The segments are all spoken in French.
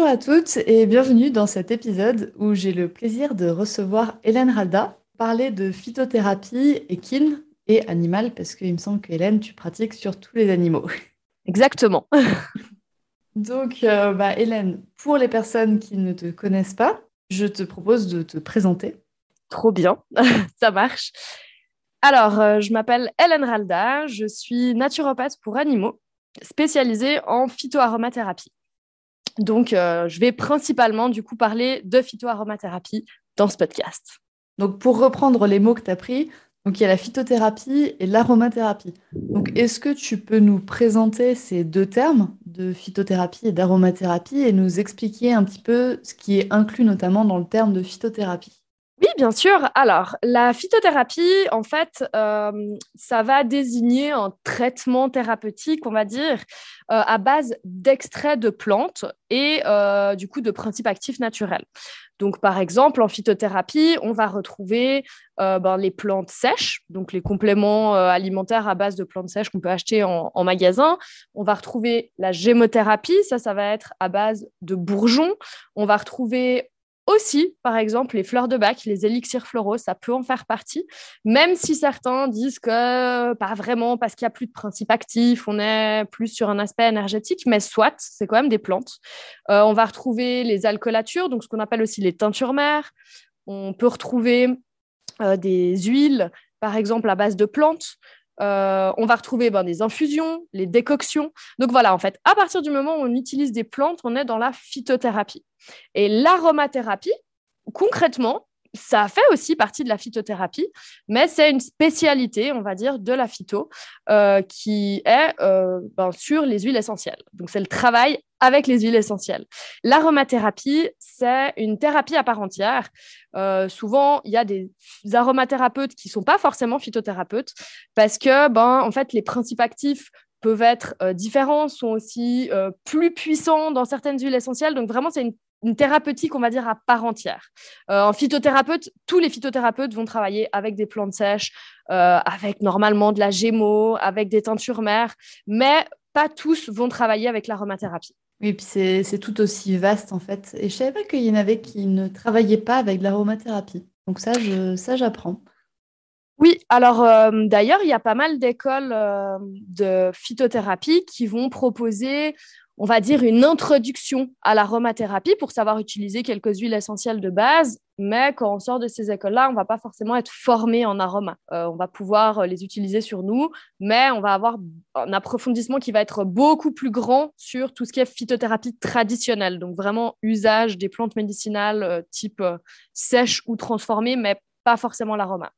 Bonjour à toutes et bienvenue dans cet épisode où j'ai le plaisir de recevoir Hélène Ralda parler de phytothérapie équine et animale parce qu'il me semble que Hélène, tu pratiques sur tous les animaux. Exactement. Donc, euh, bah, Hélène, pour les personnes qui ne te connaissent pas, je te propose de te présenter. Trop bien, ça marche. Alors, euh, je m'appelle Hélène Ralda, je suis naturopathe pour animaux, spécialisée en phytoaromathérapie. Donc, euh, je vais principalement du coup parler de phytoaromathérapie dans ce podcast. Donc, pour reprendre les mots que tu as pris, donc il y a la phytothérapie et l'aromathérapie. Donc, est-ce que tu peux nous présenter ces deux termes de phytothérapie et d'aromathérapie et nous expliquer un petit peu ce qui est inclus notamment dans le terme de phytothérapie? Oui, bien sûr. Alors, la phytothérapie, en fait, euh, ça va désigner un traitement thérapeutique, on va dire, euh, à base d'extraits de plantes et euh, du coup de principes actifs naturels. Donc, par exemple, en phytothérapie, on va retrouver ben, les plantes sèches, donc les compléments alimentaires à base de plantes sèches qu'on peut acheter en, en, magasin. On va retrouver la gémothérapie, ça, ça va être à base de bourgeons. On va retrouver aussi, par exemple, les fleurs de bac, les élixirs floraux, ça peut en faire partie, même si certains disent que pas vraiment parce qu'il n'y a plus de principe actif, on est plus sur un aspect énergétique, mais soit, c'est quand même des plantes. Euh, on va retrouver les alcoolatures, donc ce qu'on appelle aussi les teintures mères. On peut retrouver euh, des huiles, par exemple, à base de plantes. Euh, on va retrouver ben, des infusions, les décoctions. Donc voilà, en fait, à partir du moment où on utilise des plantes, on est dans la phytothérapie. Et l'aromathérapie, concrètement, ça fait aussi partie de la phytothérapie, mais c'est une spécialité, on va dire, de la phyto euh, qui est euh, ben, sur les huiles essentielles. Donc, c'est le travail avec les huiles essentielles. L'aromathérapie, c'est une thérapie à part entière. Euh, souvent, il y a des aromathérapeutes qui ne sont pas forcément phytothérapeutes parce que, ben, en fait, les principes actifs peuvent être différents, sont aussi plus puissants dans certaines huiles essentielles. Donc, vraiment, c'est une une thérapeutique, on va dire, à part entière. Euh, en phytothérapeute, tous les phytothérapeutes vont travailler avec des plantes sèches, euh, avec normalement de la gémeaux, avec des teintures mères, mais pas tous vont travailler avec l'aromathérapie. Oui, puis c'est tout aussi vaste en fait. Et je savais pas qu'il y en avait qui ne travaillaient pas avec l'aromathérapie. Donc ça, ça j'apprends. Oui, alors euh, d'ailleurs, il y a pas mal d'écoles de phytothérapie qui vont proposer on va dire, une introduction à l'aromathérapie pour savoir utiliser quelques huiles essentielles de base. Mais quand on sort de ces écoles-là, on ne va pas forcément être formé en aroma. Euh, on va pouvoir euh, les utiliser sur nous, mais on va avoir un approfondissement qui va être beaucoup plus grand sur tout ce qui est phytothérapie traditionnelle. Donc vraiment usage des plantes médicinales euh, type sèche ou transformées, mais pas forcément l'aroma.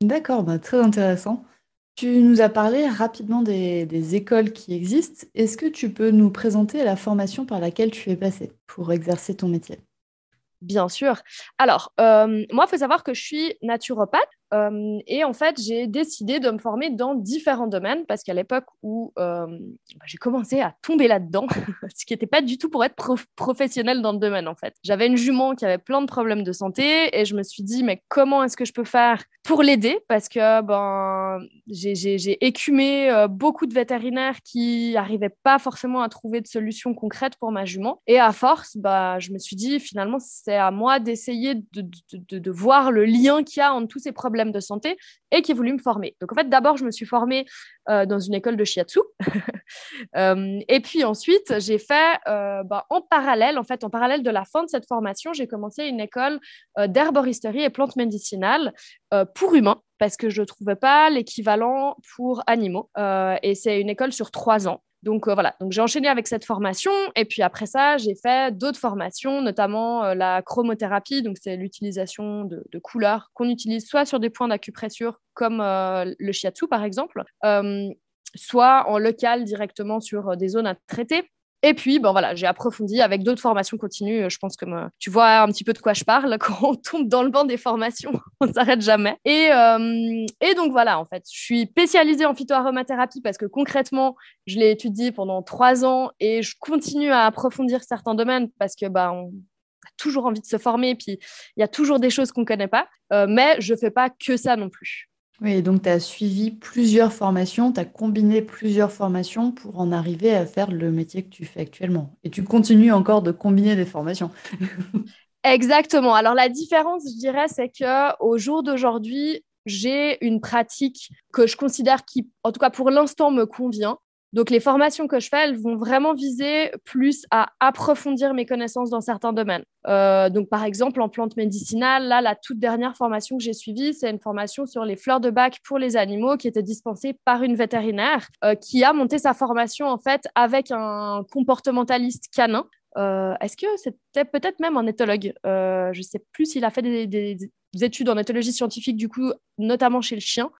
D'accord, bah, très intéressant. Tu nous as parlé rapidement des, écoles qui existent. Est-ce que tu peux nous présenter la formation par laquelle tu es passé pour exercer ton métier? Bien sûr. Alors, euh, moi, il faut savoir que je suis naturopathe. Euh, et en fait, j'ai décidé de me former dans différents domaines parce qu'à l'époque où euh, bah, j'ai commencé à tomber là-dedans, ce qui n'était pas du tout pour être professionnel dans le domaine en fait. J'avais une jument qui avait plein de problèmes de santé et je me suis dit, mais comment est-ce que je peux faire pour l'aider? Parce que ben, j'ai écumé euh, beaucoup de vétérinaires qui n'arrivaient pas forcément à trouver de solution concrète pour ma jument. Et à force, bah, je me suis dit, finalement, c'est à moi d'essayer de, de, de, de voir le lien qu'il y a entre tous ces problèmes de santé et qui a voulu me former. Donc en fait, d'abord, je me suis formée euh, dans une école de shiatsu. Euh, et puis ensuite, j'ai fait euh, bah, en parallèle, en fait, en parallèle de la fin de cette formation, j'ai commencé une école d'herboristerie et plantes médicinales pour humains parce que je ne trouvais pas l'équivalent pour animaux. et c'est une école sur trois ans. Donc euh, voilà, donc j'ai enchaîné avec cette formation et puis après ça, j'ai fait d'autres formations, notamment euh, la chromothérapie, donc c'est l'utilisation de, couleurs qu'on utilise soit sur des points d'acupressure comme euh, le shiatsu par exemple, soit en local directement sur des zones à traiter. Et puis, bon, voilà, j'ai approfondi avec d'autres formations continues. Je pense que tu vois un petit peu de quoi je parle. Quand on tombe dans le banc des formations, on ne s'arrête jamais. Et, euh, et, donc, voilà, en fait, je suis spécialisée en phytoaromathérapie parce que concrètement, je l'ai étudié pendant trois ans et je continue à approfondir certains domaines parce que, bah, on a toujours envie de se former. Puis, il y a toujours des choses qu'on ne connaît pas. Euh, mais je ne fais pas que ça non plus. Oui, donc tu as suivi plusieurs formations, tu as combiné plusieurs formations pour en arriver à faire le métier que tu fais actuellement. Et tu continues encore de combiner des formations. Exactement. Alors la différence, je dirais, c'est que au jour d'aujourd'hui, j'ai une pratique que je considère qui, en tout cas pour l'instant, me convient. Donc, les formations que je fais, elles vont vraiment viser plus à approfondir mes connaissances dans certains domaines. Euh, donc, par exemple, en plantes médicinales, là, la toute dernière formation que j'ai suivie, c'est une formation sur les fleurs de bac pour les animaux qui était dispensée par une vétérinaire euh, qui a monté sa formation, en fait, avec un comportementaliste canin. Euh, est-ce que c'était peut-être même un éthologue? Je ne sais plus s'il a fait des, des études en éthologie scientifique, du coup, notamment chez le chien.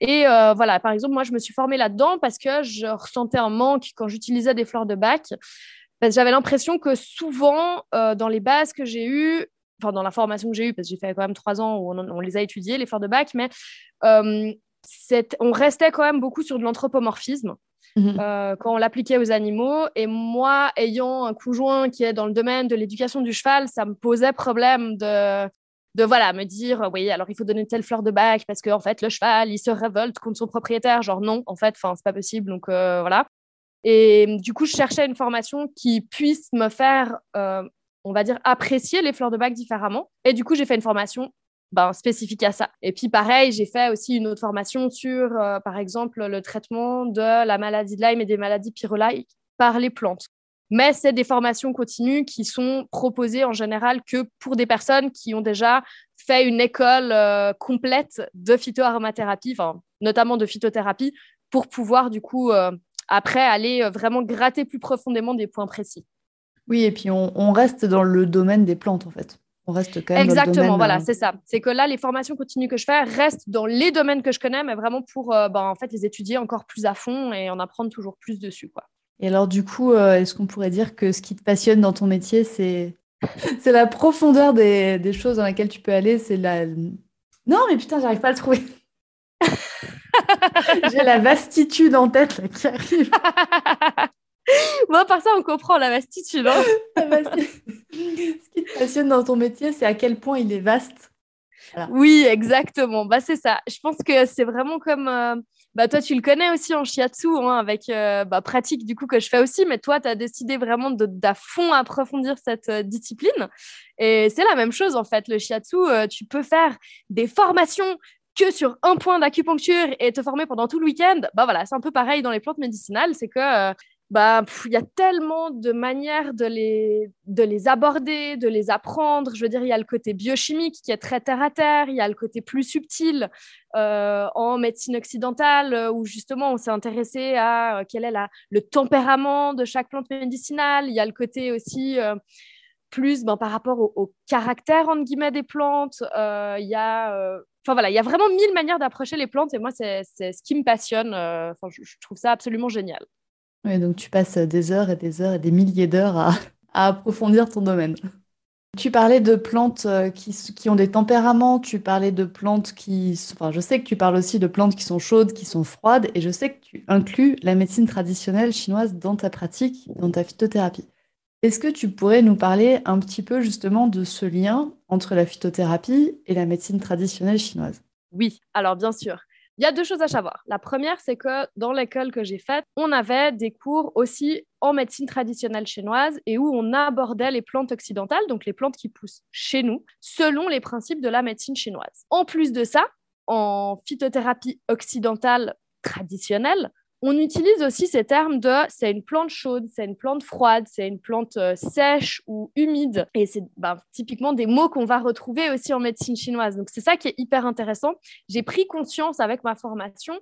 Et euh, voilà, par exemple, moi, je me suis formée là-dedans parce que je ressentais un manque quand j'utilisais des fleurs de bac. Parce que j'avais l'impression que souvent, euh, dans les bases que j'ai eues, enfin, dans la formation que j'ai eue, parce que j'ai fait quand même trois ans où on, les a étudiées, les fleurs de bac, mais euh, on restait quand même beaucoup sur de l'anthropomorphisme. Mmh quand on l'appliquait aux animaux. Et moi, ayant un conjoint qui est dans le domaine de l'éducation du cheval, ça me posait problème de, de voilà me dire oui alors il faut donner telle fleur de bac parce que en fait le cheval il se révolte contre son propriétaire genre non en fait enfin c'est pas possible donc euh, voilà et du coup je cherchais une formation qui puisse me faire euh, on va dire apprécier les fleurs de bac différemment et du coup j'ai fait une formation ben, spécifique à ça. Et puis pareil, j'ai fait aussi une autre formation sur, euh, par exemple, le traitement de la maladie de Lyme et des maladies pyrolaïques par les plantes. Mais c'est des formations continues qui sont proposées en général que pour des personnes qui ont déjà fait une école euh, complète de phytoaromathérapie, enfin, notamment de phytothérapie, pour pouvoir du coup euh, après aller euh, vraiment gratter plus profondément des points précis. Oui, et puis on, reste dans le domaine des plantes en fait. On reste quand même Exactement, dans le domaine, voilà, c'est ça. C'est que là, les formations continues que je fais restent dans les domaines que je connais, mais vraiment pour ben, en fait, les étudier encore plus à fond et en apprendre toujours plus dessus. Quoi. Et alors, du coup, euh, est-ce qu'on pourrait dire que ce qui te passionne dans ton métier, c'est c'est la profondeur des, des, choses dans lesquelles tu peux aller C'est la. Non, mais putain, j'arrive pas à le trouver. J'ai la vastitude en tête là, qui arrive. Bon, par ça, on comprend la vastitude. Hein. Ce qui te passionne dans ton métier, c'est à quel point il est vaste. Oui, exactement. Bah, c'est ça. Je pense que c'est vraiment comme. Euh, bah, toi, tu le connais aussi en shiatsu, hein, avec euh, bah, pratique du coup que je fais aussi, mais toi, tu as décidé vraiment d'à fond approfondir cette euh, discipline. Et c'est la même chose en fait. Le shiatsu, tu peux faire des formations que sur un point d'acupuncture et te former pendant tout le week-end. Bah voilà, c'est un peu pareil dans les plantes médicinales, c'est que bah, il y a tellement de manières de les, de les aborder, de les apprendre. Je veux dire, il y a le côté biochimique qui est très terre à terre, il y a le côté plus subtil euh, en médecine occidentale euh, où justement on s'est intéressé à euh, quel est le tempérament de chaque plante médicinale. Il y a le côté aussi plus ben, par rapport au, caractère entre guillemets des plantes. il y a Enfin voilà, il y a vraiment mille manières d'approcher les plantes et moi, c'est ce qui me passionne. Enfin, je trouve ça absolument génial. Oui, donc tu passes des heures et des heures et des milliers d'heures à, approfondir ton domaine. Tu parlais de plantes euh, qui, ont des tempéraments, tu parlais de plantes qui... Enfin, je sais que tu parles aussi de plantes qui sont chaudes, qui sont froides, et je sais que tu inclus la médecine traditionnelle chinoise dans ta pratique, dans ta phytothérapie. Est-ce que tu pourrais nous parler un petit peu justement de ce lien entre la phytothérapie et la médecine traditionnelle chinoise? Oui, alors bien sûr. Il y a deux choses à savoir. La première, c'est que dans l'école que j'ai faite, on avait des cours aussi en médecine traditionnelle chinoise et où on abordait les plantes occidentales, donc les plantes qui poussent chez nous, selon les principes de la médecine chinoise. En plus de ça, en phytothérapie occidentale traditionnelle, on utilise aussi ces termes de c'est une plante chaude, c'est une plante froide, c'est une plante euh, sèche ou humide. Et c'est ben, typiquement des mots qu'on va retrouver aussi en médecine chinoise. Donc c'est ça qui est hyper intéressant. J'ai pris conscience avec ma formation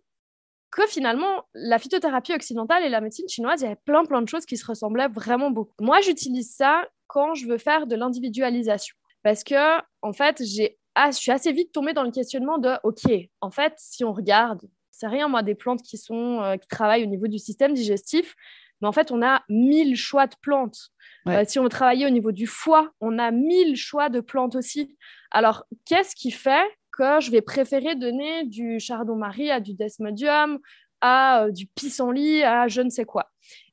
que finalement, la phytothérapie occidentale et la médecine chinoise, il y avait plein, plein de choses qui se ressemblaient vraiment beaucoup. Moi, j'utilise ça quand je veux faire de l'individualisation. Parce que, en fait, j'ai, je suis assez vite tombée dans le questionnement de, OK, en fait, si on regarde sais rien moi, des plantes qui, sont, euh, qui travaillent au niveau du système digestif. Mais en fait, on a mille choix de plantes. Euh, si on veut travailler au niveau du foie, on a mille choix de plantes aussi. Alors, qu'est-ce qui fait que je vais préférer donner du chardon-marie à du desmodium, à du pissenlit, à je ne sais quoi?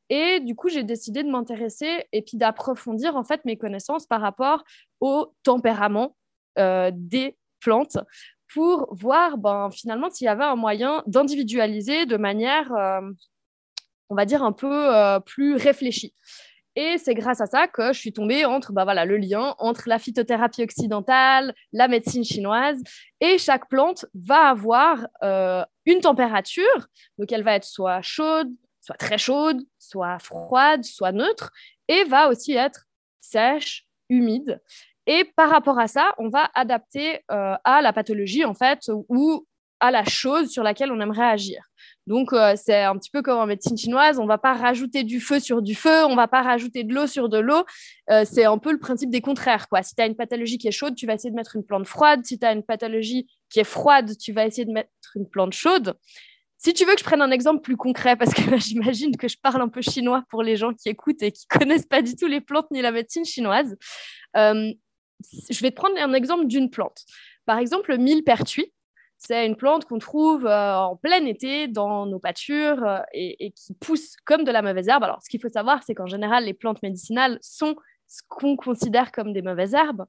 Et du coup, j'ai décidé de m'intéresser et puis d'approfondir en fait mes connaissances par rapport au tempérament euh, des plantes pour voir ben, finalement s'il y avait un moyen d'individualiser de manière, euh, on va dire, un peu euh, plus réfléchie. Et c'est grâce à ça que je suis tombée entre ben voilà, le lien entre la phytothérapie occidentale, la médecine chinoise. Et chaque plante va avoir une température. Donc elle va être soit chaude, soit très chaude, soit froide, soit neutre, et va aussi être sèche, humide. Et par rapport à ça, on va adapter euh, à la pathologie, en fait, ou à la chose sur laquelle on aimerait agir. Donc, euh, c'est un petit peu comme en médecine chinoise, on ne va pas rajouter du feu sur du feu, on ne va pas rajouter de l'eau sur de l'eau. Euh, c'est un peu le principe des contraires. Si tu as une pathologie qui est chaude, tu vas essayer de mettre une plante froide. Si tu as une pathologie qui est froide, tu vas essayer de mettre une plante chaude. Si tu veux que je prenne un exemple plus concret, parce que j'imagine que je parle un peu chinois pour les gens qui écoutent et qui connaissent pas du tout les plantes ni la médecine chinoise, je vais te prendre un exemple d'une plante. Par exemple, le millepertuis. C'est une plante qu'on trouve euh, en plein été dans nos pâtures euh, et, qui pousse comme de la mauvaise herbe. Alors, ce qu'il faut savoir, c'est qu'en général, les plantes médicinales sont ce qu'on considère comme des mauvaises herbes.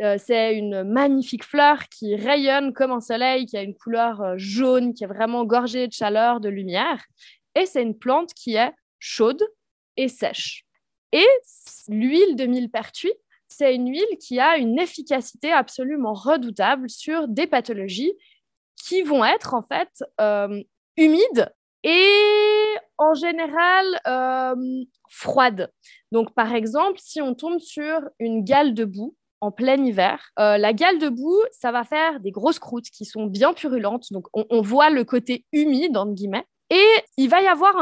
Euh, c'est une magnifique fleur qui rayonne comme un soleil, qui a une couleur jaune, qui est vraiment gorgée de chaleur, de lumière. Et c'est une plante qui est chaude et sèche. Et l'huile de millepertuis, c'est une huile qui a une efficacité absolument redoutable sur des pathologies qui vont être en fait euh, humides et en général froides. Donc par exemple, si on tombe sur une gale de boue, en plein hiver. Euh, la gale de boue, ça va faire des grosses croûtes qui sont bien purulentes. Donc, on, voit le côté humide, entre guillemets. Et il peut y avoir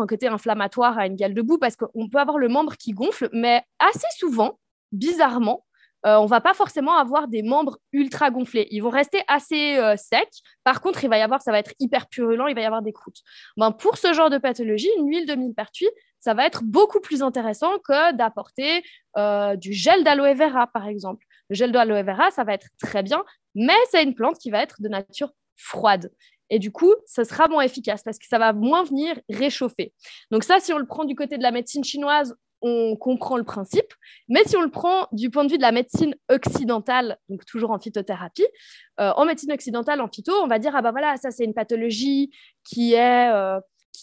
un côté inflammatoire à une gale de boue parce qu'on peut avoir le membre qui gonfle, mais assez souvent, bizarrement, euh, on va pas forcément avoir des membres ultra gonflés. Ils vont rester assez euh, secs. Par contre, il va avoir, ça va être hyper purulent, il va y avoir des croûtes. Ben, pour ce genre de pathologie, une huile de millepertuis, ça va être beaucoup plus intéressant que d'apporter euh, du gel d'aloe vera, par exemple. Le gel d'aloe vera, ça va être très bien, mais c'est une plante qui va être de nature froide. Et du coup, ça sera moins efficace parce que ça va moins venir réchauffer. Donc ça, si on le prend du côté de la médecine chinoise, on comprend le principe. Mais si on le prend du point de vue de la médecine occidentale, donc toujours en phytothérapie, euh, en médecine occidentale, en phyto, on va dire, ah ben voilà, ça c'est une pathologie qui est... Euh,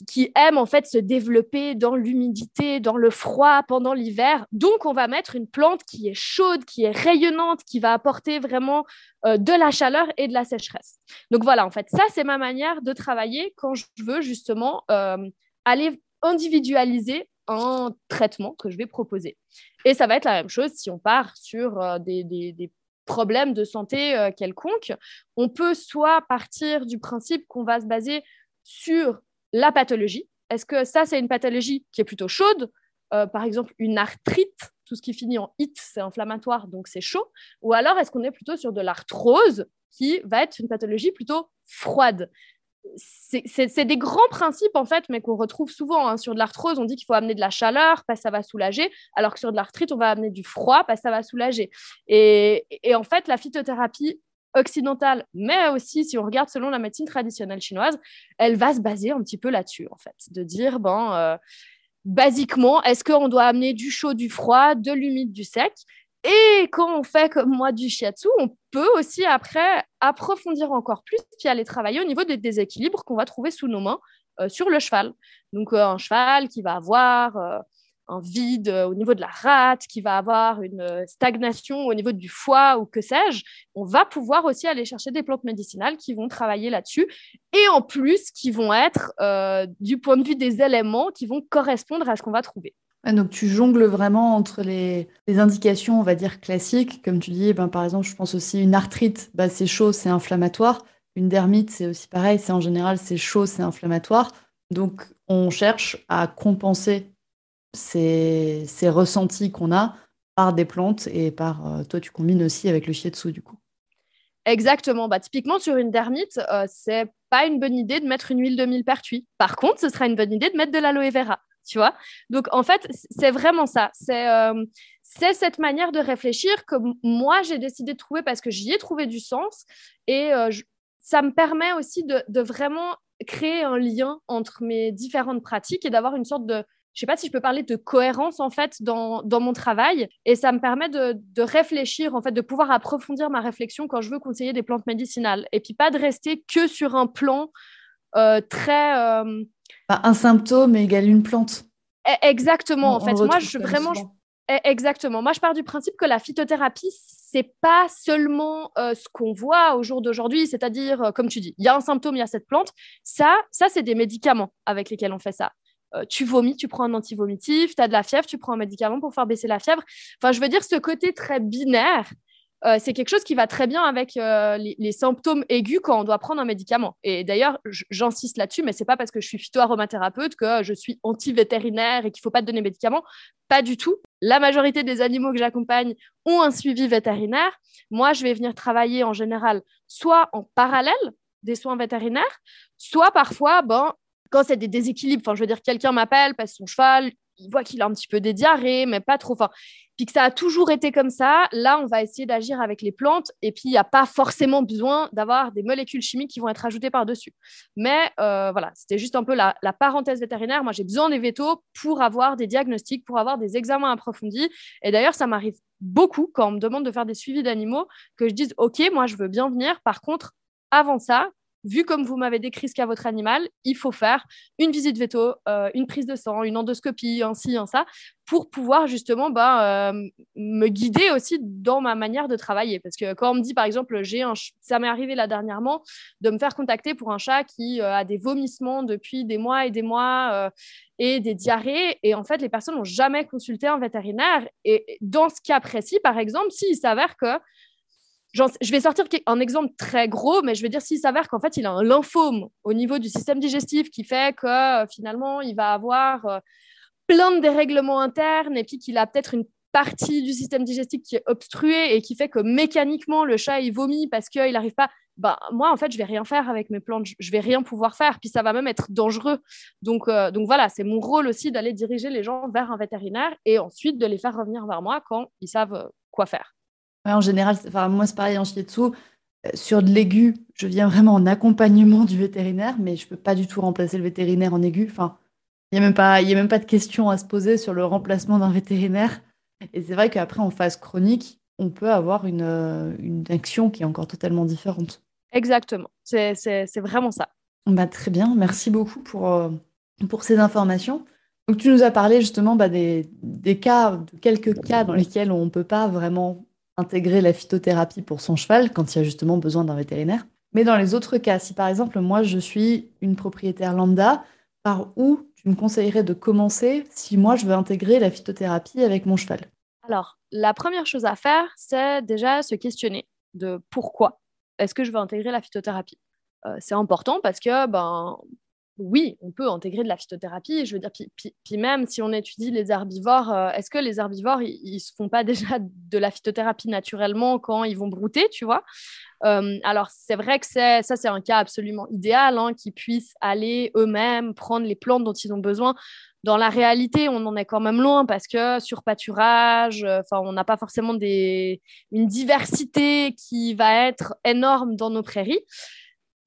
qui, aime en fait se développer dans l'humidité, dans le froid pendant l'hiver. Donc, on va mettre une plante qui est chaude, qui est rayonnante, qui va apporter vraiment euh, de la chaleur et de la sécheresse. Donc voilà, en fait, ça, c'est ma manière de travailler quand je veux justement aller individualiser un traitement que je vais proposer. Et ça va être la même chose si on part sur euh, des, problèmes de santé euh, quelconques. On peut soit partir du principe qu'on va se baser sur la pathologie. Est-ce que ça, c'est une pathologie qui est plutôt chaude? Euh, Par exemple, une arthrite, tout ce qui finit en it, c'est inflammatoire, donc c'est chaud. Ou alors, est-ce qu'on est plutôt sur de l'arthrose qui va être une pathologie plutôt froide? C'est des grands principes en fait, mais qu'on retrouve souvent. Hein. Sur de l'arthrose, on dit qu'il faut amener de la chaleur parce que ça va soulager, alors que sur de l'arthrite, on va amener du froid parce que ça va soulager. Et, en fait, la phytothérapie occidentale, mais aussi si on regarde selon la médecine traditionnelle chinoise, elle va se baser un petit peu là-dessus en fait, de dire bon, euh, basiquement, est-ce qu'on doit amener du chaud, du froid, de l'humide, du sec? Et quand on fait comme moi du shiatsu, on peut aussi après approfondir encore plus puis aller travailler au niveau des déséquilibres qu'on va trouver sous nos mains euh, sur le cheval. Donc euh, un cheval qui va avoir un vide au niveau de la rate, qui va avoir une stagnation au niveau du foie ou que sais-je, on va pouvoir aussi aller chercher des plantes médicinales qui vont travailler là-dessus et en plus qui vont être du point de vue des éléments qui vont correspondre à ce qu'on va trouver donc tu jongles vraiment entre les, indications, on va dire, classiques. Comme tu dis, ben, par exemple, je pense aussi une arthrite, bah, c'est chaud, c'est inflammatoire. Une dermite, c'est aussi pareil, c'est en général, c'est chaud, c'est inflammatoire. Donc on cherche à compenser ces, ressentis qu'on a par des plantes et par, euh, toi, tu combines aussi avec le shiatsu du coup. Exactement. Bah, typiquement, sur une dermite, euh, c'est pas une bonne idée de mettre une huile de millepertuis. Par contre, ce sera une bonne idée de mettre de l'aloe vera, tu vois. Donc, en fait, c'est vraiment ça. C'est euh, c'est cette manière de réfléchir que moi, j'ai décidé de trouver parce que j'y ai trouvé du sens. Et euh, ça me permet aussi de, de, vraiment créer un lien entre mes différentes pratiques et d'avoir une sorte de, je sais pas si je peux parler de cohérence en fait dans, dans mon travail. Et ça me permet de, de, réfléchir en fait de pouvoir approfondir ma réflexion quand je veux conseiller des plantes médicinales. Et puis pas de rester que sur un plan euh, très euh... un symptôme égale une plante. E-, exactement en fait. moi je vraiment e-, exactement. Moi je pars du principe que la phytothérapie c'est pas seulement euh, ce qu'on voit au jour d'aujourd'hui c'est-à-dire euh, comme tu dis il y a un symptôme il y a cette plante. Ça ça c'est des médicaments avec lesquels on fait ça euh, tu vomis, tu prends un antivomitif, tu as de la fièvre, tu prends un médicament pour faire baisser la fièvre. Enfin, je veux dire, ce côté très binaire, euh, c'est quelque chose qui va très bien avec euh, les, symptômes aigus quand on doit prendre un médicament. Et d'ailleurs, j'insiste là-dessus, mais c'est pas parce que je suis phytoaromathérapeute que je suis anti-vétérinaire et qu'il faut pas te donner de médicaments. Pas du tout. La majorité des animaux que j'accompagne ont un suivi vétérinaire. Moi, je vais venir travailler en général soit en parallèle des soins vétérinaires, soit parfois, ben, quand c'est des déséquilibres, enfin, je veux dire, quelqu'un m'appelle que son cheval, il voit qu'il a un petit peu des diarrhées, mais pas trop. Enfin, puis que ça a toujours été comme ça, là, on va essayer d'agir avec les plantes. Et puis, il n'y a pas forcément besoin d'avoir des molécules chimiques qui vont être ajoutées par-dessus. Mais euh, voilà, c'était juste un peu la, la parenthèse vétérinaire. Moi, j'ai besoin des vétos pour avoir des diagnostics, pour avoir des examens approfondis. Et d'ailleurs, ça m'arrive beaucoup quand on me demande de faire des suivis d'animaux, que je dise, OK, moi, je veux bien venir. Par contre, avant ça, vu comme vous m'avez décrit ce qu'a votre animal, il faut faire une visite veto, euh, une prise de sang, une endoscopie, ainsi, un ça, pour pouvoir justement bah, euh, me guider aussi dans ma manière de travailler. Parce que quand on me dit, par exemple, j'ai un ça m'est arrivé là dernièrement de me faire contacter pour un chat qui euh, a des vomissements depuis des mois et des mois et des diarrhées. Et en fait, les personnes n'ont jamais consulté un vétérinaire. Et dans ce cas précis, par exemple, s'il s'avère que je vais sortir un exemple très gros, mais je vais dire s'il s'avère qu'en fait, il a un lymphome au niveau du système digestif qui fait que euh, finalement, il va avoir euh, plein de dérèglements internes et puis qu'il a peut-être une partie du système digestif qui est obstruée et qui fait que mécaniquement, le chat, il vomit parce qu'il n'arrive pas. Bah, moi, en fait, je vais rien faire avec mes plantes. Je vais rien pouvoir faire. Puis ça va même être dangereux. Donc, euh, donc voilà, c'est mon rôle aussi d'aller diriger les gens vers un vétérinaire et ensuite de les faire revenir vers moi quand ils savent quoi faire en général, enfin, moi, c'est pareil en shiatsu. Euh, sur de l'aigu, je viens vraiment en accompagnement du vétérinaire, mais je ne peux pas du tout remplacer le vétérinaire en aigu. Enfin, il n'y a, même pas, a même pas de question à se poser sur le remplacement d'un vétérinaire. Et c'est vrai qu'après, en phase chronique, on peut avoir une, euh, une action qui est encore totalement différente. Exactement, c'est vraiment ça. Bah, très bien, merci beaucoup pour, euh, pour ces informations. Donc, tu nous as parlé justement bah, des, des, cas, de quelques cas dans lesquels on ne peut pas vraiment intégrer la phytothérapie pour son cheval quand il y a justement besoin d'un vétérinaire. Mais dans les autres cas, si par exemple moi je suis une propriétaire lambda, par où tu me conseillerais de commencer si moi je veux intégrer la phytothérapie avec mon cheval? Alors, la première chose à faire, c'est déjà se questionner de pourquoi est-ce que je veux intégrer la phytothérapie? Euh, c'est important parce que ben, oui, on peut intégrer de la phytothérapie. Je veux dire, puis, même si on étudie les herbivores, euh, est-ce que les herbivores, ils, ne se font pas déjà de la phytothérapie naturellement quand ils vont brouter, tu vois? Euh, Alors, c'est vrai que ça, c'est un cas absolument idéal, hein, qu'ils puissent aller eux-mêmes prendre les plantes dont ils ont besoin. Dans la réalité, on en est quand même loin parce que sur pâturage, euh, on n'a pas forcément une diversité qui va être énorme dans nos prairies.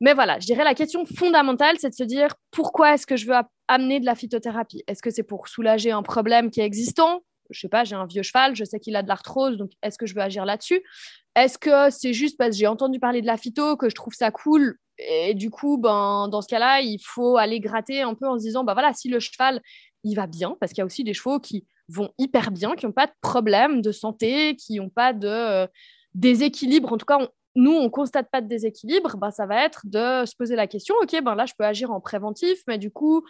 Mais voilà, je dirais la question fondamentale, c'est de se dire pourquoi est-ce que je veux amener de la phytothérapie? Est-ce que c'est pour soulager un problème qui est existant? Je sais pas, j'ai un vieux cheval, je sais qu'il a de l'arthrose, donc est-ce que je veux agir là-dessus? Est-ce que c'est juste parce que j'ai entendu parler de la phyto que je trouve ça cool et du coup, ben, dans ce cas-là, il faut aller gratter un peu en se disant, bah voilà, si le cheval, il va bien, parce qu'il y a aussi des chevaux qui vont hyper bien, qui n'ont pas de problème de santé, qui n'ont pas de euh, déséquilibre. En tout cas, nous, on constate pas de déséquilibre, bah, ça va être de se poser la question, ok, ben là, je peux agir en préventif, mais du coup,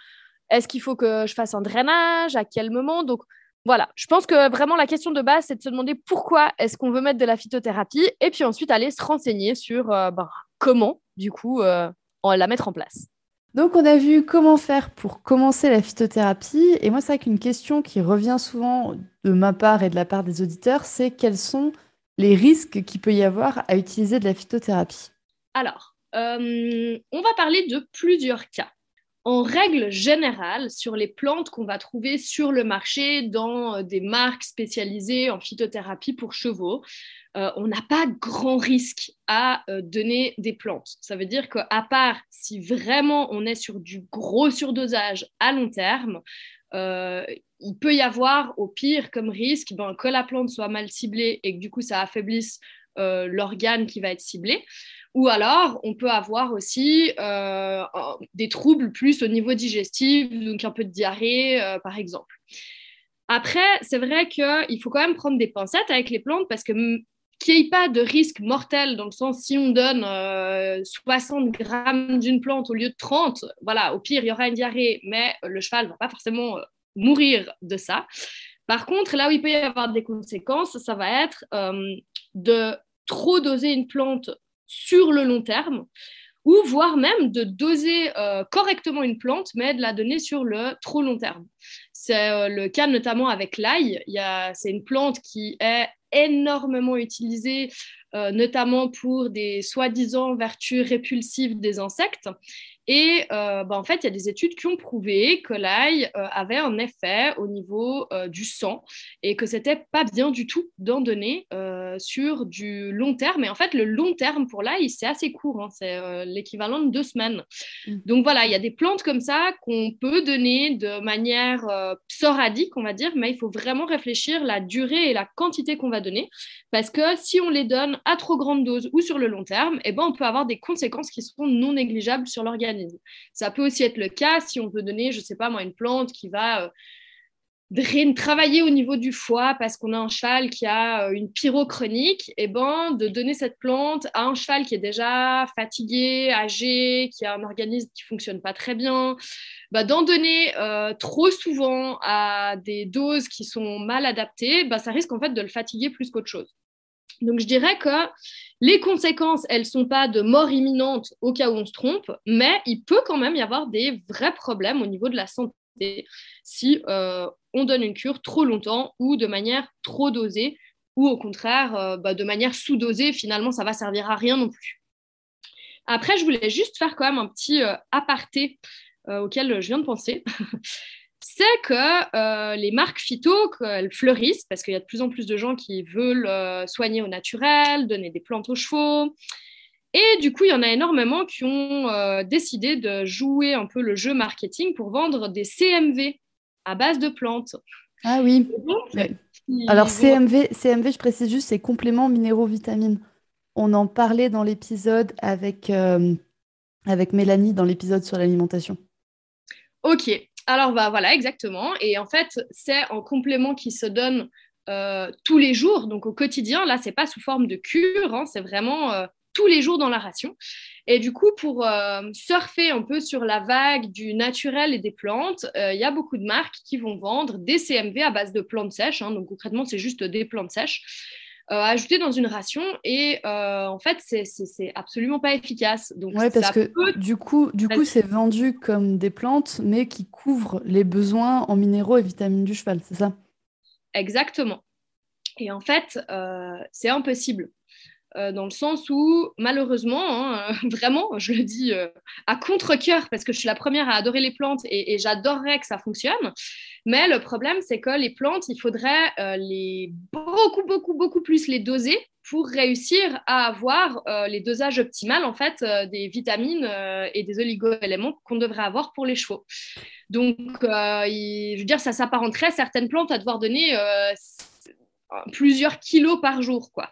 est-ce qu'il faut que je fasse un drainage? À quel moment? Donc, voilà, je pense que vraiment la question de base, c'est de se demander pourquoi est-ce qu'on veut mettre de la phytothérapie, et puis ensuite aller se renseigner sur euh, ben, comment, du coup, euh, la mettre en place. Donc, on a vu comment faire pour commencer la phytothérapie. Et moi, c'est vrai qu'une question qui revient souvent de ma part et de la part des auditeurs, c'est quels sont les risques qu'il peut y avoir à utiliser de la phytothérapie. Alors, on va parler de plusieurs cas en règle générale, sur les plantes qu'on va trouver sur le marché dans euh, des marques spécialisées en phytothérapie pour chevaux, euh, on n'a pas grand risque à euh, donner des plantes. Ça veut dire qu'à part si vraiment on est sur du gros surdosage à long terme, il peut y avoir au pire comme risque ben, que la plante soit mal ciblée et que du coup ça affaiblisse l'organe qui va être ciblé. Ou alors, on peut avoir aussi euh, des troubles plus au niveau digestif, donc un peu de diarrhée, euh, par exemple. Après, c'est vrai qu'il faut quand même prendre des pincettes avec les plantes parce que qu'il n'y ait pas de risque mortel dans le sens si on donne 60 euh, grammes d'une plante au lieu de 30, voilà, au pire, il y aura une diarrhée, mais le cheval ne va pas forcément mourir de ça. Par contre, là où il peut y avoir des conséquences, ça va être de trop doser une plante sur le long terme, ou voire même de doser euh, correctement une plante, mais de la donner sur le trop long terme. C'est euh, le cas notamment avec l'ail. C'est une plante qui est énormément utilisée, euh, notamment pour des soi-disant vertus répulsives des insectes. Et euh, bah, en fait, il y a des études qui ont prouvé que l'ail euh, avait un effet au niveau euh, du sang et que c'était pas bien du tout d'en donner sur du long terme. Et en fait, le long terme pour l'ail, c'est assez court, hein. c'est l'équivalent de deux semaines. Mm. Donc voilà, il y a des plantes comme ça qu'on peut donner de manière psoradique, on va dire, mais il faut vraiment réfléchir la durée et la quantité qu'on va donner parce que si on les donne à trop grande dose ou sur le long terme, eh ben, on peut avoir des conséquences qui seront non négligeables sur l'organisme ça peut aussi être le cas si on veut donner, je ne sais pas moi, une plante qui va euh, travailler au niveau du foie parce qu'on a un cheval qui a euh, une pyro chronique, et eh ben de donner cette plante à un cheval qui est déjà fatigué, âgé, qui a un organisme qui fonctionne pas très bien, bah, d'en donner euh, trop souvent à des doses qui sont mal adaptées, bah, ça risque en fait de le fatiguer plus qu'autre chose. Donc je dirais que les conséquences, elles ne sont pas de mort imminente au cas où on se trompe, mais il peut quand même y avoir des vrais problèmes au niveau de la santé si euh, on donne une cure trop longtemps ou de manière trop dosée, ou au contraire euh, bah, de manière sous-dosée, finalement ça va servir à rien non plus. Après, je voulais juste faire quand même un petit euh, aparté auquel je viens de penser. c'est que euh, les marques phyto, qu'elles fleurissent, parce qu'il y a de plus en plus de gens qui veulent euh, soigner au naturel, donner des plantes aux chevaux. Et du coup, il y en a énormément qui ont euh, décidé de jouer un peu le jeu marketing pour vendre des CMV à base de plantes. Ah oui. Alors CMV, CMV, je précise juste, c'est compléments minéraux vitamines. On en parlait dans l'épisode avec, avec Mélanie, dans l'épisode sur l'alimentation. Ok, alors, bah, voilà, exactement. Et en fait, c'est un complément qui se donne euh, tous les jours, donc au quotidien. Là, c'est pas sous forme de cure, hein, c'est vraiment euh, tous les jours dans la ration. Et du coup, pour euh, surfer un peu sur la vague du naturel et des plantes, il y a beaucoup de marques qui vont vendre des CMV à base de plantes sèches. Hein. donc concrètement, c'est juste des plantes sèches. Euh, ajouter dans une ration et euh, en fait c'est absolument pas efficace. Donc parce que du coup du coup c'est vendu comme des plantes mais qui couvrent les besoins en minéraux et vitamines du cheval, c'est ça? Exactement. Et en fait euh, c'est impossible. Euh, dans le sens où, malheureusement, hein, vraiment, je le dis euh, à contre-coeur, parce que je suis la première à adorer les plantes et, j'adorerais que ça fonctionne. Mais le problème, c'est que les plantes, il faudrait euh, les beaucoup, beaucoup, beaucoup plus les doser pour réussir à avoir les dosages optimaux en fait des vitamines et des oligo-éléments qu'on devrait avoir pour les chevaux. Donc, je veux dire, ça s'apparenterait certaines plantes à devoir donner plusieurs kilos par jour, quoi.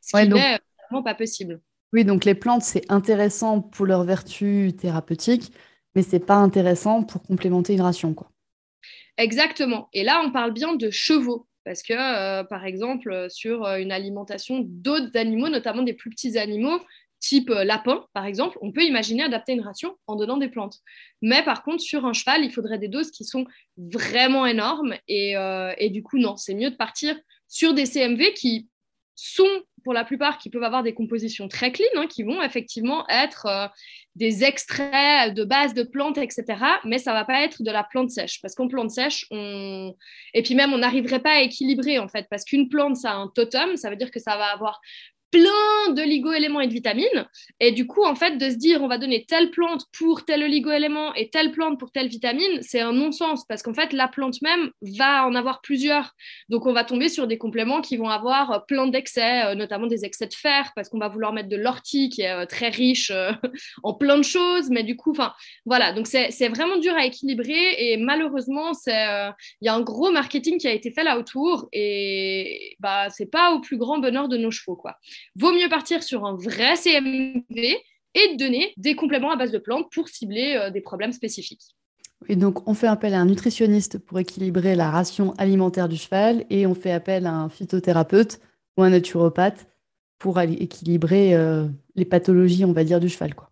Ce qui n'est vraiment pas possible. Oui, donc les plantes, c'est intéressant pour leurs vertus thérapeutiques, mais c'est pas intéressant pour complémenter une ration, quoi. Exactement. Et là, on parle bien de chevaux. Parce que, euh, par exemple, sur euh, une alimentation d'autres animaux, notamment des plus petits animaux, type euh, lapin, par exemple, on peut imaginer adapter une ration en donnant des plantes. Mais par contre, sur un cheval, il faudrait des doses qui sont vraiment énormes. Et, et du coup, non, c'est mieux de partir sur des CMV qui sont pour la plupart qui peuvent avoir des compositions très clean, hein, qui vont effectivement être euh, des extraits de base de plantes, etc. Mais ça va pas être de la plante sèche, parce qu'en plante sèche, on... et puis même on n'arriverait pas à équilibrer en fait, parce qu'une plante, ça a un totem, ça veut dire que ça va avoir plein de ligo-éléments et de vitamines. Et du coup, en fait, de se dire on va donner telle plante pour tel ligo-élément et telle plante pour telle vitamine, c'est un non-sens parce qu'en fait, la plante même va en avoir plusieurs. Donc, on va tomber sur des compléments qui vont avoir plein d'excès, euh, notamment des excès de fer parce qu'on va vouloir mettre de l'ortie qui est euh, très riche euh, en plein de choses. Mais du coup, enfin, voilà. Donc, c'est vraiment dur à équilibrer et malheureusement, il y a un gros marketing qui a été fait là autour et bah, c'est pas au plus grand bonheur de nos chevaux, quoi. Vaut mieux partir sur un vrai CMV et donner des compléments à base de plantes pour cibler euh, des problèmes spécifiques. Et donc, on fait appel à un nutritionniste pour équilibrer la ration alimentaire du cheval et on fait appel à un phytothérapeute ou un naturopathe pour équilibrer euh, les pathologies, on va dire, du cheval. Quoi.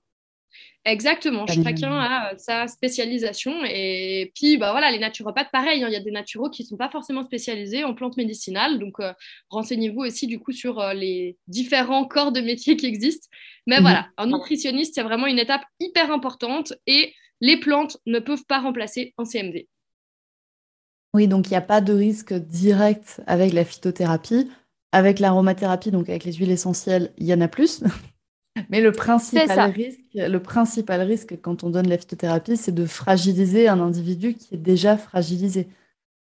Exactement, chacun a euh, sa spécialisation. Et puis, bah, voilà, les naturopathes, pareil, hein, il y a des naturaux qui ne sont pas forcément spécialisés en plantes médicinales. Donc, euh, renseignez-vous aussi du coup sur euh, les différents corps de métier qui existent. Mais mhm. voilà, un nutritionniste, c'est vraiment une étape hyper importante et les plantes ne peuvent pas remplacer un CMD. Oui, donc il n'y a pas de risque direct avec la phytothérapie. Avec l'aromathérapie, donc avec les huiles essentielles, il y en a plus. Mais le principal, risque, le principal risque quand on donne la phytothérapie, c'est de fragiliser un individu qui est déjà fragilisé.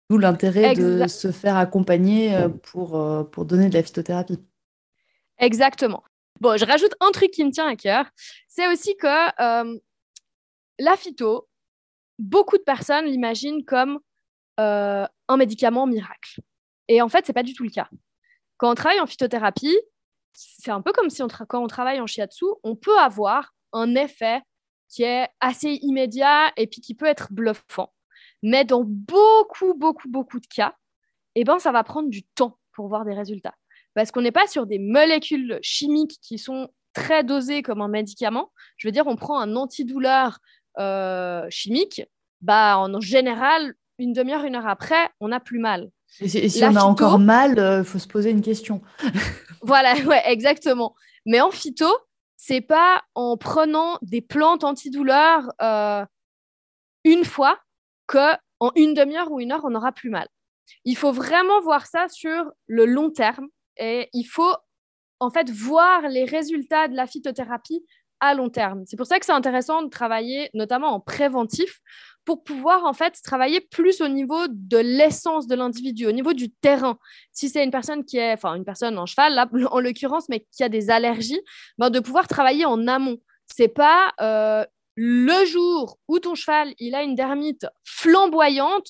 D'où l'intérêt de se faire accompagner euh, pour, euh, pour donner de la phytothérapie. Exactement. Bon, je rajoute un truc qui me tient à cœur. C'est aussi que euh, la phyto, beaucoup de personnes l'imaginent comme un médicament miracle. Et en fait, ce n'est pas du tout le cas. Quand on travaille en phytothérapie, c'est un peu comme si quand on travaille en shiatsu, on peut avoir un effet qui est assez immédiat et puis qui peut être bluffant. Mais dans beaucoup, beaucoup, beaucoup de cas, eh ben, ça va prendre du temps pour voir des résultats. Parce qu'on n'est pas sur des molécules chimiques qui sont très dosées comme un médicament. Je veux dire, on prend un antidouleur euh, chimique, bah, en général, une demi-heure, une heure après, on n'a plus mal. Et si, on a encore mal, il euh, faut se poser une question. voilà, ouais, exactement. Mais en phyto, c'est pas en prenant des plantes antidouleurs euh, une fois que en une demi-heure ou une heure, on aura plus mal. Il faut vraiment voir ça sur le long terme et il faut en fait voir les résultats de la phytothérapie à long terme. C'est pour ça que c'est intéressant de travailler notamment en préventif pour pouvoir en fait travailler plus au niveau de l'essence de l'individu, au niveau du terrain. Si c'est une personne qui est, enfin une personne en cheval là en l'occurrence, mais qui a des allergies, ben, de pouvoir travailler en amont. C'est pas euh, le jour où ton cheval il a une dermite flamboyante,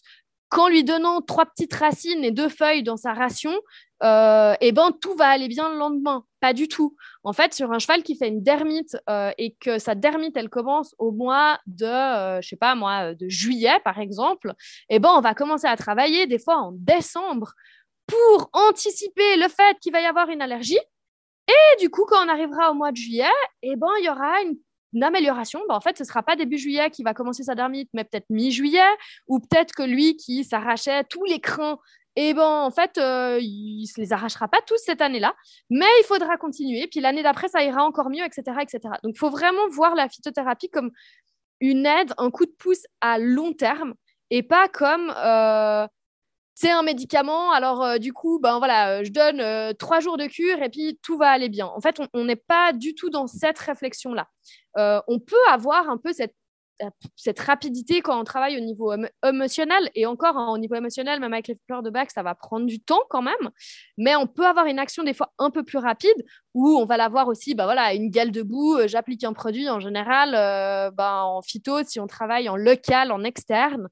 qu'en lui donnant trois petites racines et deux feuilles dans sa ration, euh, et ben tout va aller bien le lendemain. Pas du tout. En fait, sur un cheval qui fait une dermite euh, et que sa dermite elle commence au mois de, euh, je sais pas moi, de juillet par exemple, et ben on va commencer à travailler des fois en décembre pour anticiper le fait qu'il va y avoir une allergie. Et du coup, quand on arrivera au mois de juillet, et ben il y aura une amélioration, ben en fait, ce ne sera pas début juillet qui va commencer sa dermite, mais peut-être mi-juillet, ou peut-être que lui qui s'arrachait tous les crins et ben en fait, euh, il se les arrachera pas tous cette année-là, mais il faudra continuer. Puis l'année d'après, ça ira encore mieux, etc., etc. Donc, il faut vraiment voir la phytothérapie comme une aide, un coup de pouce à long terme, et pas comme euh, c'est un médicament. Alors euh, du coup, ben voilà, je donne trois jours de cure et puis tout va aller bien. En fait, on n'est pas du tout dans cette réflexion-là. on peut avoir un peu cette cette rapidité quand on travaille au niveau émotionnel, et encore hein, au niveau émotionnel, même avec les fleurs de bac, ça va prendre du temps quand même, mais on peut avoir une action des fois un peu plus rapide, où on va l'avoir aussi, bah voilà, une gale debout, euh, j'applique un produit en général, euh, bah, en phyto, si on travaille en local, en externe,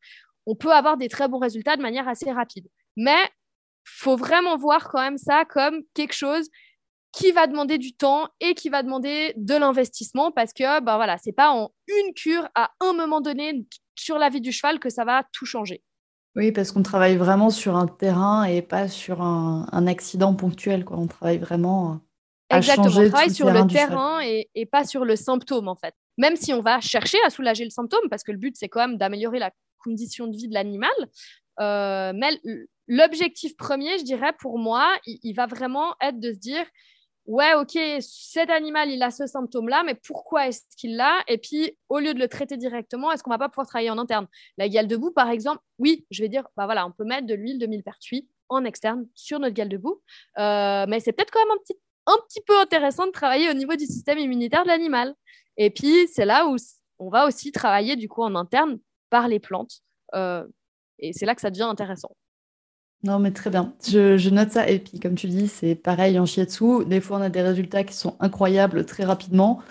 on peut avoir des très bons résultats de manière assez rapide. Mais faut vraiment voir quand même ça comme quelque chose qui va demander du temps et qui va demander de l'investissement parce que ben voilà, c'est pas en une cure à un moment donné sur la vie du cheval que ça va tout changer. Oui, parce qu'on travaille vraiment sur un terrain et pas sur un, accident ponctuel. Quoi. On travaille vraiment à Exactement, changer on travaille sur le terrain et, et, pas sur le symptôme en fait. Même si on va chercher à soulager le symptôme, parce que le but c'est quand même d'améliorer la condition de vie de l'animal. Euh, mais l'objectif premier, je dirais pour moi, il, va vraiment être de se dire ouais, ok, cet animal, il a ce symptôme-là, mais pourquoi est-ce qu'il l'a? Et puis, au lieu de le traiter directement, est-ce qu'on va pas pouvoir travailler en interne? La gale debout, par exemple, oui, je vais dire, bah voilà, on peut mettre de l'huile de millepertuis en externe sur notre gale debout, euh, mais c'est peut-être quand même un petit, un petit peu intéressant de travailler au niveau du système immunitaire de l'animal. Et puis, c'est là où on va aussi travailler du coup en interne par les plantes. Euh, et c'est là que ça devient intéressant. Non, mais très bien. Je, note ça. Et puis, comme tu dis, c'est pareil en shiatsu. Des fois, on a des résultats qui sont incroyables très rapidement.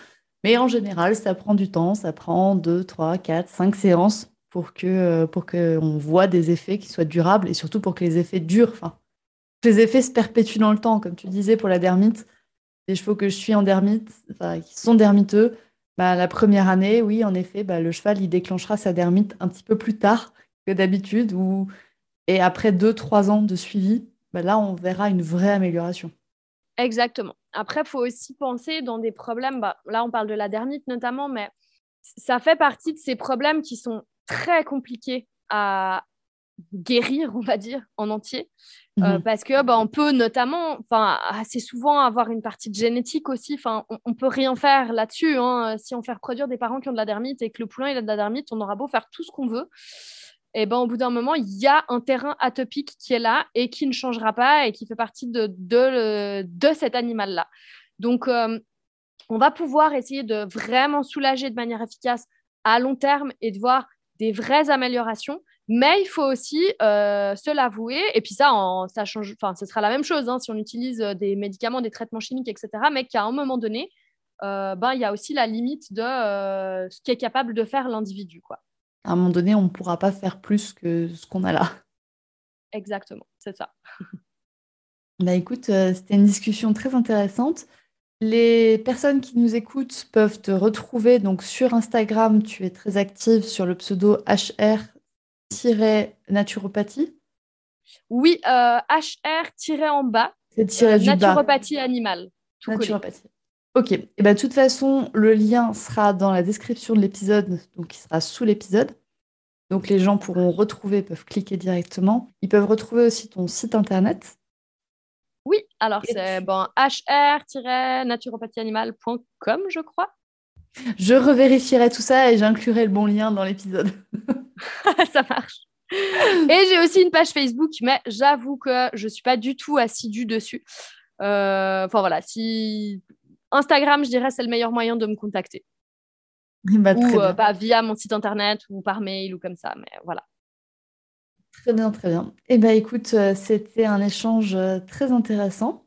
Mais en général, ça prend du temps. Ça prend 2, 3, 4, 5 séances pour que euh, pour qu'on voit des effets qui soient durables et surtout pour que les effets durent. Enfin, les effets se perpétuent dans le temps. Comme tu disais pour la dermite, les chevaux que je suis en dermite, enfin, qui sont dermiteux, bah, la première année, oui, en effet, bah, le cheval, il déclenchera sa dermite un petit peu plus tard que d'habitude. Ou et après deux, trois ans de suivi, bah là, on verra une vraie amélioration. Exactement. Après, il faut aussi penser dans des problèmes, bah, là, on parle de la dermite notamment, mais ça fait partie de ces problèmes qui sont très compliqués à guérir, on va dire, en entier. Euh, mhm. parce que bah, on peut notamment, assez souvent avoir une partie de génétique aussi. Enfin, on, on peut rien faire là-dessus. Hein. Si on fait reproduire des parents qui ont de la dermite et que le poulain il a de la dermite, on aura beau faire tout ce qu'on veut et ben, au bout d'un moment, il y a un terrain atopique qui est là et qui ne changera pas et qui fait partie de, cet animal-là. Donc, euh, on va pouvoir essayer de vraiment soulager de manière efficace à long terme et de voir des vraies améliorations. Mais il faut aussi euh, se l'avouer. Et puis ça, ça change. Ce sera la même chose hein, si on utilise des médicaments, des traitements chimiques, etc. Mais qu'à un moment donné, euh, ben, il y a aussi la limite de ce qu'est capable de faire l'individu, à un moment donné, on ne pourra pas faire plus que ce qu'on a là. Exactement, c'est ça. bah écoute, euh, c'était une discussion très intéressante. Les personnes qui nous écoutent peuvent te retrouver donc sur Instagram. Tu es très active sur le pseudo HR-naturopathie. Oui, euh, HR- en bas. C'est tiré euh, du naturopathie animale. naturopathie. Ok, et eh ben, de toute façon, le lien sera dans la description de l'épisode, donc il sera sous l'épisode. Donc les gens pourront retrouver, peuvent cliquer directement. Ils peuvent retrouver aussi ton site internet. Oui, alors c'est bon, hr-naturopathieanimale.com, je crois. Je revérifierai tout ça et j'inclurai le bon lien dans l'épisode. ça marche. Et j'ai aussi une page Facebook, mais j'avoue que je ne suis pas du tout assidue dessus. Euh, enfin voilà, si Instagram, je dirais, c'est le meilleur moyen de me contacter. Bah, ou euh, bah, via mon site internet ou par mail ou comme ça, mais voilà. Très bien, très bien. Eh bien, écoute, euh, c'était un échange euh, très intéressant.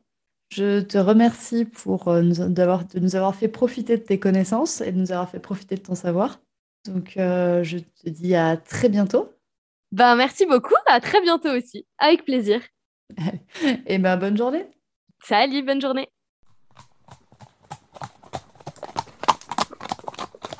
Je te remercie pour nous, de nous avoir fait profiter de tes connaissances et de nous avoir fait profiter de ton savoir. Donc, je te dis à très bientôt. Ben, merci beaucoup, à très bientôt aussi. Avec plaisir. et eh ben, bonne journée. Salut, bonne journée.